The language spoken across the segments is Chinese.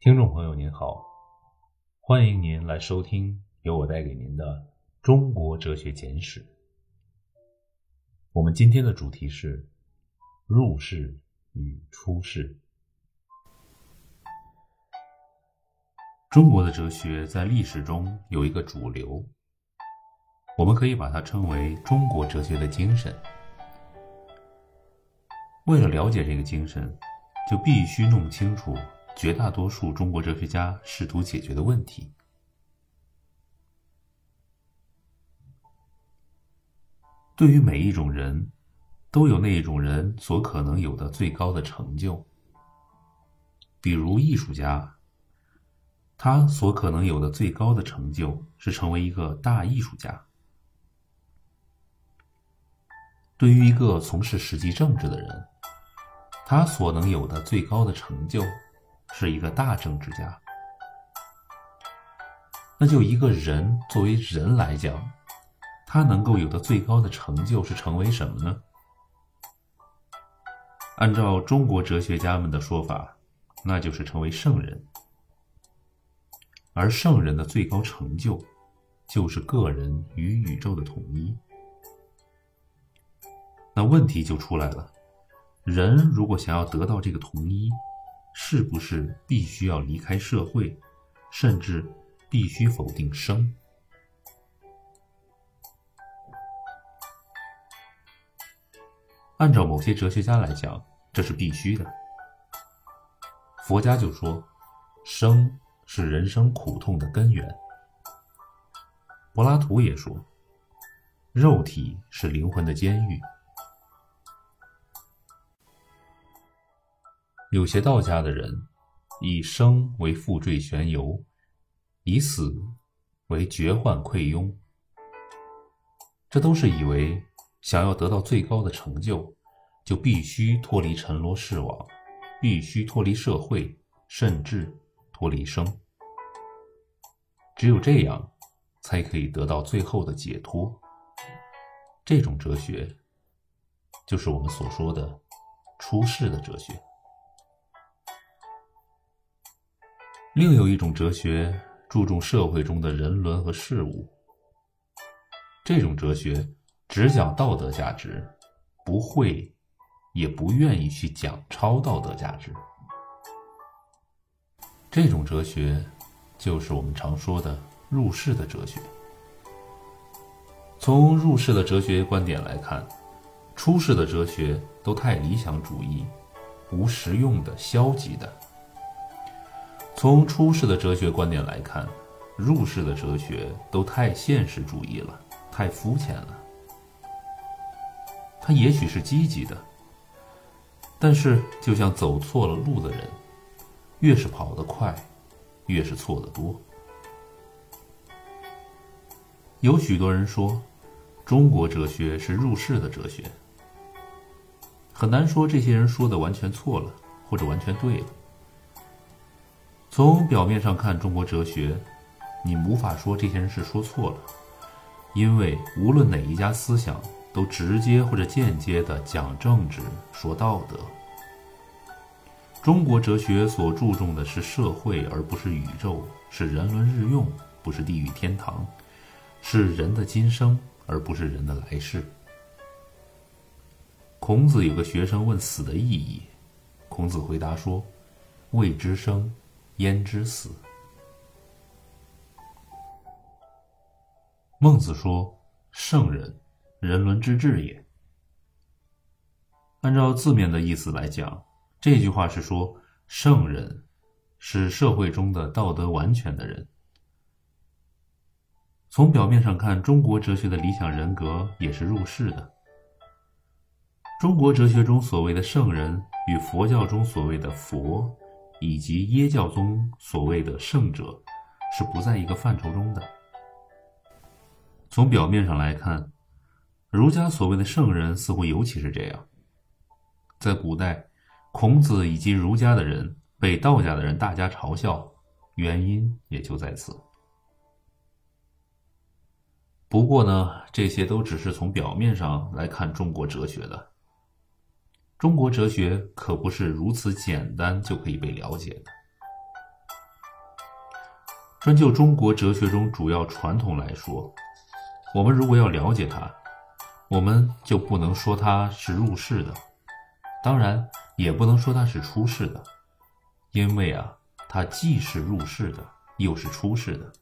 听众朋友您好，欢迎您来收听由我带给您的《中国哲学简史》。我们今天的主题是入世与出世。中国的哲学在历史中有一个主流，我们可以把它称为中国哲学的精神。为了了解这个精神，就必须弄清楚。绝大多数中国哲学家试图解决的问题，对于每一种人，都有那一种人所可能有的最高的成就。比如艺术家，他所可能有的最高的成就是成为一个大艺术家。对于一个从事实际政治的人，他所能有的最高的成就。是一个大政治家，那就一个人作为人来讲，他能够有的最高的成就是成为什么呢？按照中国哲学家们的说法，那就是成为圣人。而圣人的最高成就，就是个人与宇宙的统一。那问题就出来了：人如果想要得到这个统一，是不是必须要离开社会，甚至必须否定生？按照某些哲学家来讲，这是必须的。佛家就说，生是人生苦痛的根源。柏拉图也说，肉体是灵魂的监狱。有些道家的人，以生为负坠悬游，以死为绝患溃庸。这都是以为想要得到最高的成就，就必须脱离尘罗世网，必须脱离社会，甚至脱离生。只有这样，才可以得到最后的解脱。这种哲学，就是我们所说的出世的哲学。另有一种哲学注重社会中的人伦和事物，这种哲学只讲道德价值，不会，也不愿意去讲超道德价值。这种哲学就是我们常说的入世的哲学。从入世的哲学观点来看，出世的哲学都太理想主义，无实用的、消极的。从出世的哲学观点来看，入世的哲学都太现实主义了，太肤浅了。它也许是积极的，但是就像走错了路的人，越是跑得快，越是错得多。有许多人说，中国哲学是入世的哲学，很难说这些人说的完全错了，或者完全对了。从表面上看，中国哲学，你无法说这些人是说错了，因为无论哪一家思想，都直接或者间接的讲政治、说道德。中国哲学所注重的是社会，而不是宇宙；是人伦日用，不是地狱天堂；是人的今生，而不是人的来世。孔子有个学生问死的意义，孔子回答说：“未知生。”焉知死？孟子说：“圣人，人伦之治也。”按照字面的意思来讲，这句话是说，圣人是社会中的道德完全的人。从表面上看，中国哲学的理想人格也是入世的。中国哲学中所谓的圣人，与佛教中所谓的佛。以及耶教中所谓的圣者，是不在一个范畴中的。从表面上来看，儒家所谓的圣人似乎尤其是这样。在古代，孔子以及儒家的人被道家的人大加嘲笑，原因也就在此。不过呢，这些都只是从表面上来看中国哲学的。中国哲学可不是如此简单就可以被了解的。专就中国哲学中主要传统来说，我们如果要了解它，我们就不能说它是入世的，当然也不能说它是出世的，因为啊，它既是入世的，又是出世的。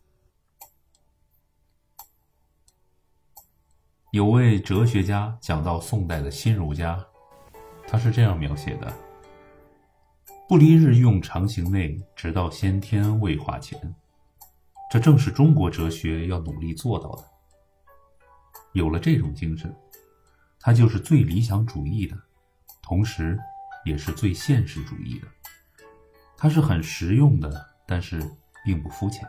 有位哲学家讲到宋代的新儒家，他是这样描写的：“不离日用常行内，直到先天未化前。”这正是中国哲学要努力做到的。有了这种精神，它就是最理想主义的，同时也是最现实主义的。它是很实用的，但是并不肤浅。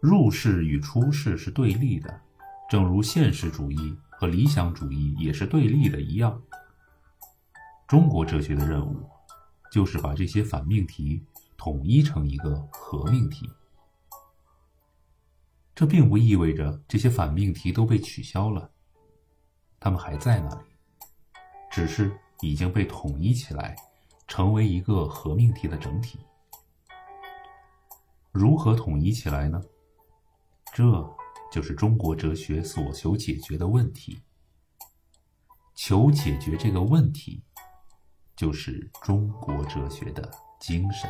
入世与出世是对立的，正如现实主义和理想主义也是对立的一样。中国哲学的任务，就是把这些反命题。统一成一个合命题，这并不意味着这些反命题都被取消了，它们还在那里，只是已经被统一起来，成为一个合命题的整体。如何统一起来呢？这就是中国哲学所求解决的问题。求解决这个问题，就是中国哲学的精神。